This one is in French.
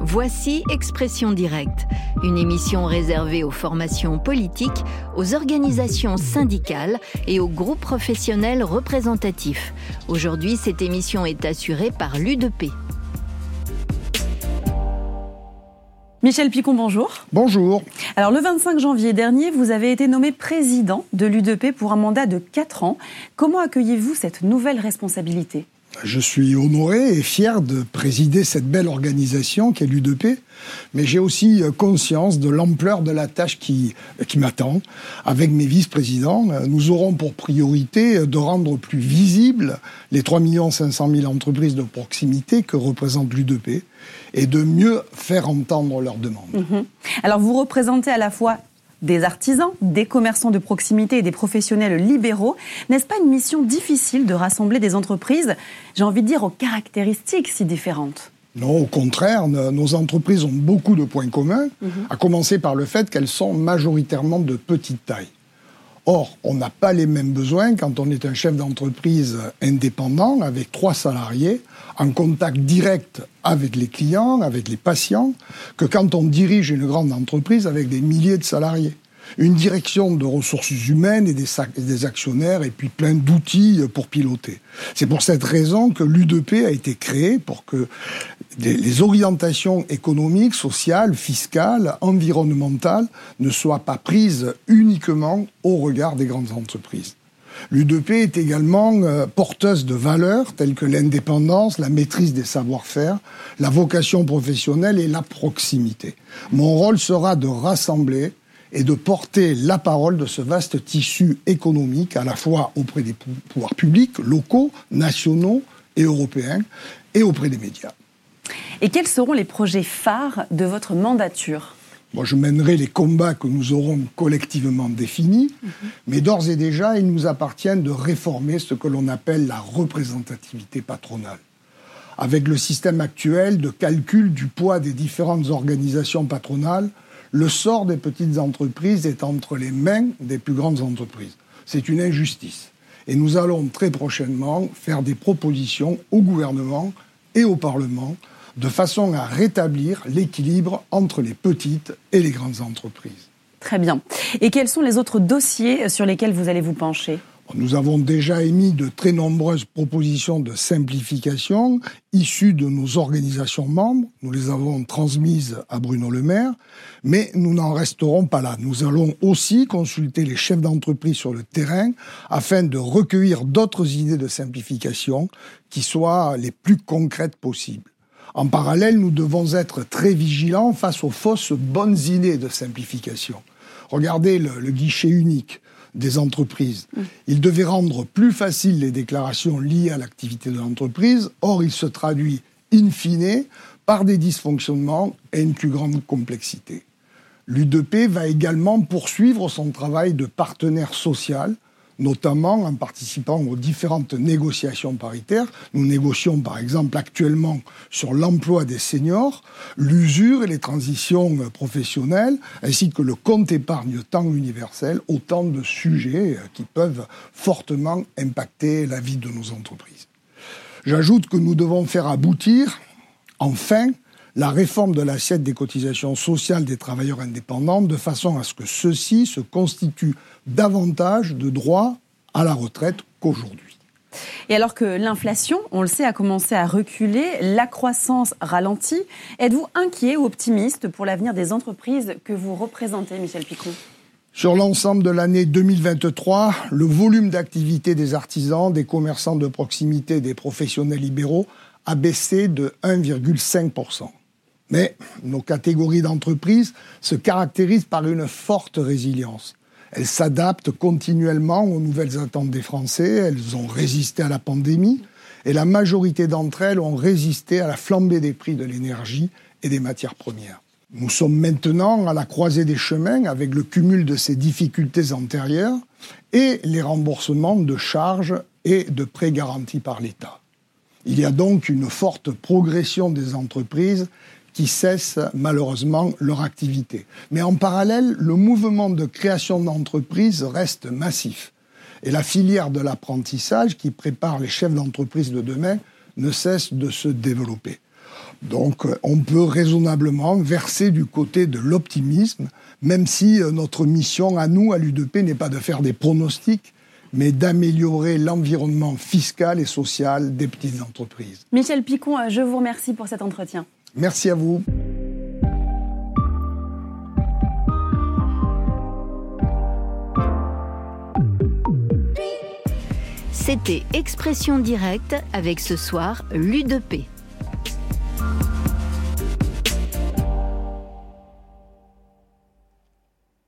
Voici Expression directe, une émission réservée aux formations politiques, aux organisations syndicales et aux groupes professionnels représentatifs. Aujourd'hui, cette émission est assurée par l'UDP. Michel Picon, bonjour. Bonjour. Alors le 25 janvier dernier, vous avez été nommé président de l'UDP pour un mandat de 4 ans. Comment accueillez-vous cette nouvelle responsabilité? Je suis honoré et fier de présider cette belle organisation qu'est l'UDP, mais j'ai aussi conscience de l'ampleur de la tâche qui, qui m'attend. Avec mes vice-présidents, nous aurons pour priorité de rendre plus visibles les 3 500 000 entreprises de proximité que représente l'UDP et de mieux faire entendre leurs demandes. Mhm. Alors vous représentez à la fois des artisans, des commerçants de proximité et des professionnels libéraux. N'est-ce pas une mission difficile de rassembler des entreprises, j'ai envie de dire, aux caractéristiques si différentes? Non, au contraire, nos entreprises ont beaucoup de points communs, mhm. à commencer par le fait qu'elles sont majoritairement de petite taille. Or, on n'a pas les mêmes besoins quand on est un chef d'entreprise indépendant avec trois salariés, en contact direct avec les clients, avec les patients, que quand on dirige une grande entreprise avec des milliers de salariés une direction de ressources humaines et des, actionnaires et puis plein d'outils pour piloter. C'est pour cette raison que l'UDP a été créé pour que les orientations économiques, sociales, fiscales, environnementales ne soient pas prises uniquement au regard des grandes entreprises. L'UDP est également euh, porteuse de valeurs telles que l'indépendance, la maîtrise des savoir-faire, la vocation professionnelle et la proximité. Mon rôle sera de rassembler et de porter la parole de ce vaste tissu économique à la fois auprès des pouvoirs publics, locaux, nationaux et européens, et auprès des médias. Et quels seront les projets phares de votre mandature? Moi, je mènerai les combats que nous aurons collectivement définis, mhm. mais d'ores et déjà, il nous appartient de réformer ce que l'on appelle la représentativité patronale. Avec le système actuel de calcul du poids des différentes organisations patronales, le sort des petites entreprises est entre les mains des plus grandes entreprises. C'est une injustice. Et nous allons très prochainement faire des propositions au gouvernement et au Parlement de façon à rétablir l'équilibre entre les petites et les grandes entreprises. Très bien. Et quels sont les autres dossiers sur lesquels vous allez vous pencher? Nous avons déjà émis de très nombreuses propositions de simplification issues de nos organisations membres. Nous les avons transmises à Bruno Le Maire, mais nous n'en resterons pas là. Nous allons aussi consulter les chefs d'entreprise sur le terrain afin de recueillir d'autres idées de simplification qui soient les plus concrètes possibles. En parallèle, nous devons être très vigilants face aux fausses bonnes idées de simplification. Regardez le, guichet unique des entreprises. Il devait rendre plus facile les déclarations liées à l'activité de l'entreprise. Or, il se traduit in fine par des dysfonctionnements et une plus grande complexité. L'UDP va également poursuivre son travail de partenaire social notamment en participant aux différentes négociations paritaires. Nous négocions par exemple actuellement sur l'emploi des seniors, l'usure et les transitions professionnelles, ainsi que le compte épargne temps universel, autant de sujets qui peuvent fortement impacter la vie de nos entreprises. J'ajoute que nous devons faire aboutir, enfin, la réforme de l'assiette des cotisations sociales des travailleurs indépendants de façon à ce que ceux-ci se constituent davantage de droits à la retraite qu'aujourd'hui. Et alors que l'inflation, on le sait, a commencé à reculer, la croissance ralentit, êtes-vous inquiet ou optimiste pour l'avenir des entreprises que vous représentez, Michel Picon sur l'ensemble de l'année 2023, le volume d'activité des artisans, des commerçants de proximité, des professionnels libéraux a baissé de 1,5%. Mais nos catégories d'entreprises se caractérisent par une forte résilience. Elles s'adaptent continuellement aux nouvelles attentes des Français, elles ont résisté à la pandémie, et la majorité d'entre elles ont résisté à la flambée des prix de l'énergie et des matières premières. Nous sommes maintenant à la croisée des chemins avec le cumul de ces difficultés antérieures et les remboursements de charges et de prêts garantis par l'État. Il y a donc une forte progression des entreprises qui cessent malheureusement leur activité. Mais en parallèle, le mouvement de création d'entreprises reste massif. Et la filière de l'apprentissage qui prépare les chefs d'entreprise de demain ne cesse de se développer. Donc on peut raisonnablement verser du côté de l'optimisme, même si notre mission à nous, à l'UDP, n'est pas de faire des pronostics, mais d'améliorer l'environnement fiscal et social des petites entreprises. Michel Picon, je vous remercie pour cet entretien. Merci à vous. C'était Expression directe avec ce soir l'U2P.